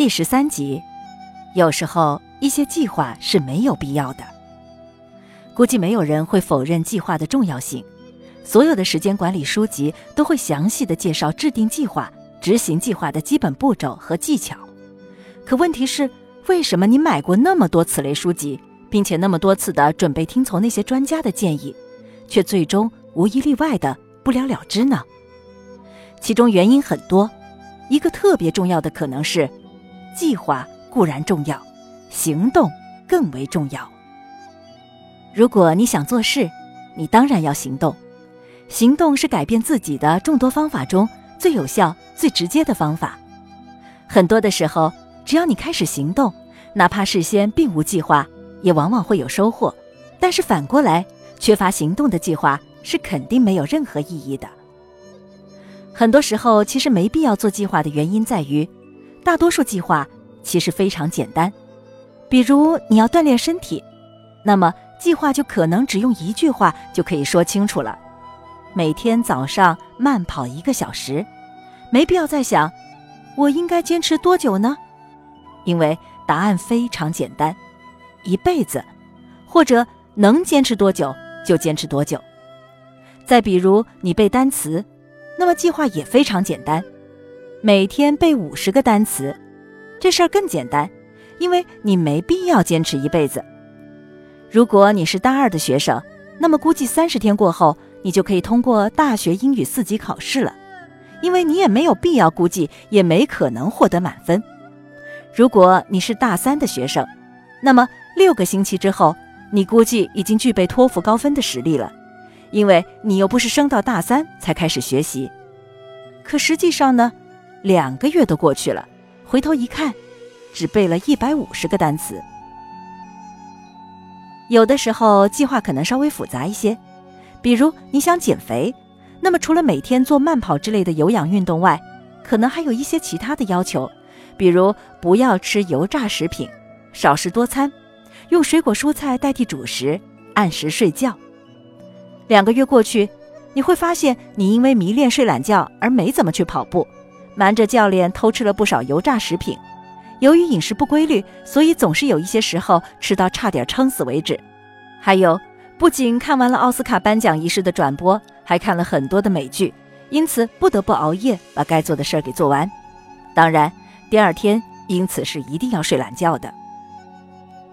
第十三集，有时候一些计划是没有必要的。估计没有人会否认计划的重要性，所有的时间管理书籍都会详细的介绍制定计划、执行计划的基本步骤和技巧。可问题是，为什么你买过那么多此类书籍，并且那么多次的准备听从那些专家的建议，却最终无一例外的不了了之呢？其中原因很多，一个特别重要的可能是。计划固然重要，行动更为重要。如果你想做事，你当然要行动。行动是改变自己的众多方法中最有效、最直接的方法。很多的时候，只要你开始行动，哪怕事先并无计划，也往往会有收获。但是反过来，缺乏行动的计划是肯定没有任何意义的。很多时候，其实没必要做计划的原因在于。大多数计划其实非常简单，比如你要锻炼身体，那么计划就可能只用一句话就可以说清楚了：每天早上慢跑一个小时。没必要再想我应该坚持多久呢？因为答案非常简单，一辈子，或者能坚持多久就坚持多久。再比如你背单词，那么计划也非常简单。每天背五十个单词，这事儿更简单，因为你没必要坚持一辈子。如果你是大二的学生，那么估计三十天过后，你就可以通过大学英语四级考试了，因为你也没有必要估计，也没可能获得满分。如果你是大三的学生，那么六个星期之后，你估计已经具备托福高分的实力了，因为你又不是升到大三才开始学习。可实际上呢？两个月都过去了，回头一看，只背了一百五十个单词。有的时候计划可能稍微复杂一些，比如你想减肥，那么除了每天做慢跑之类的有氧运动外，可能还有一些其他的要求，比如不要吃油炸食品，少食多餐，用水果蔬菜代替主食，按时睡觉。两个月过去，你会发现你因为迷恋睡懒觉而没怎么去跑步。瞒着教练偷吃了不少油炸食品，由于饮食不规律，所以总是有一些时候吃到差点撑死为止。还有，不仅看完了奥斯卡颁奖仪式的转播，还看了很多的美剧，因此不得不熬夜把该做的事儿给做完。当然，第二天因此是一定要睡懒觉的。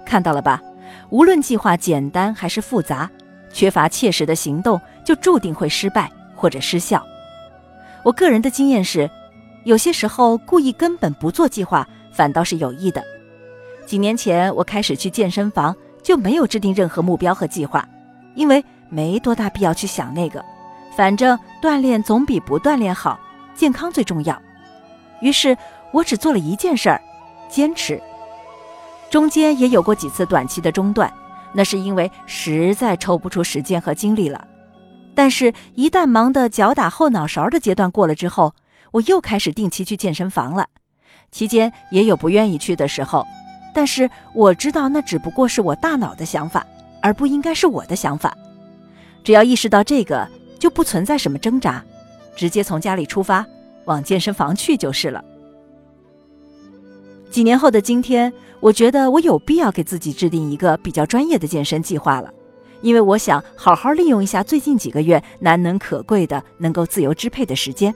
看到了吧？无论计划简单还是复杂，缺乏切实的行动，就注定会失败或者失效。我个人的经验是。有些时候，故意根本不做计划，反倒是有益的。几年前，我开始去健身房，就没有制定任何目标和计划，因为没多大必要去想那个，反正锻炼总比不锻炼好，健康最重要。于是，我只做了一件事儿，坚持。中间也有过几次短期的中断，那是因为实在抽不出时间和精力了。但是，一旦忙得脚打后脑勺的阶段过了之后，我又开始定期去健身房了，期间也有不愿意去的时候，但是我知道那只不过是我大脑的想法，而不应该是我的想法。只要意识到这个，就不存在什么挣扎，直接从家里出发往健身房去就是了。几年后的今天，我觉得我有必要给自己制定一个比较专业的健身计划了，因为我想好好利用一下最近几个月难能可贵的能够自由支配的时间。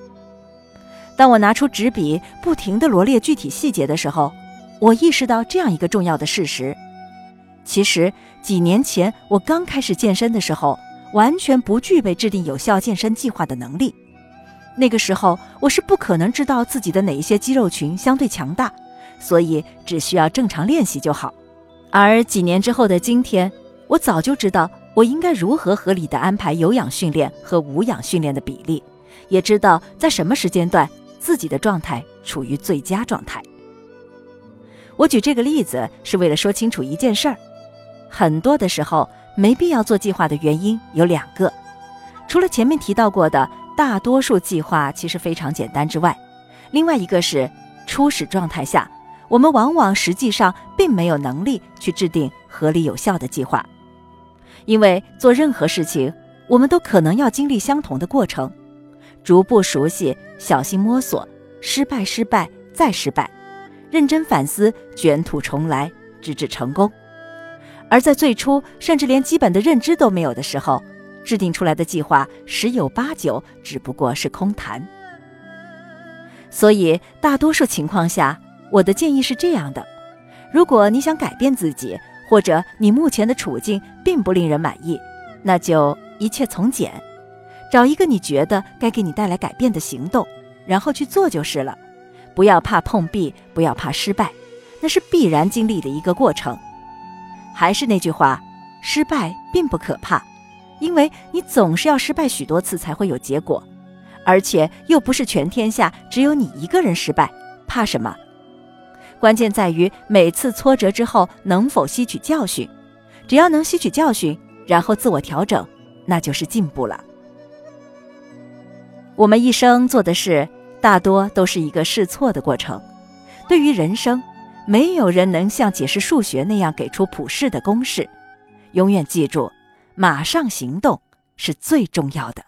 当我拿出纸笔，不停地罗列具体细节的时候，我意识到这样一个重要的事实：其实几年前我刚开始健身的时候，完全不具备制定有效健身计划的能力。那个时候，我是不可能知道自己的哪一些肌肉群相对强大，所以只需要正常练习就好。而几年之后的今天，我早就知道我应该如何合理地安排有氧训练和无氧训练的比例，也知道在什么时间段。自己的状态处于最佳状态。我举这个例子是为了说清楚一件事儿：很多的时候没必要做计划的原因有两个，除了前面提到过的大多数计划其实非常简单之外，另外一个是初始状态下，我们往往实际上并没有能力去制定合理有效的计划，因为做任何事情，我们都可能要经历相同的过程。逐步熟悉，小心摸索，失败，失败，再失败，认真反思，卷土重来，直至成功。而在最初甚至连基本的认知都没有的时候，制定出来的计划十有八九只不过是空谈。所以，大多数情况下，我的建议是这样的：如果你想改变自己，或者你目前的处境并不令人满意，那就一切从简，找一个你觉得该给你带来改变的行动，然后去做就是了。不要怕碰壁，不要怕失败，那是必然经历的一个过程。还是那句话，失败并不可怕，因为你总是要失败许多次才会有结果。而且又不是全天下只有你一个人失败，怕什么？关键在于每次挫折之后能否吸取教训。只要能吸取教训，然后自我调整，那就是进步了。我们一生做的事，大多都是一个试错的过程。对于人生，没有人能像解释数学那样给出普适的公式。永远记住，马上行动是最重要的。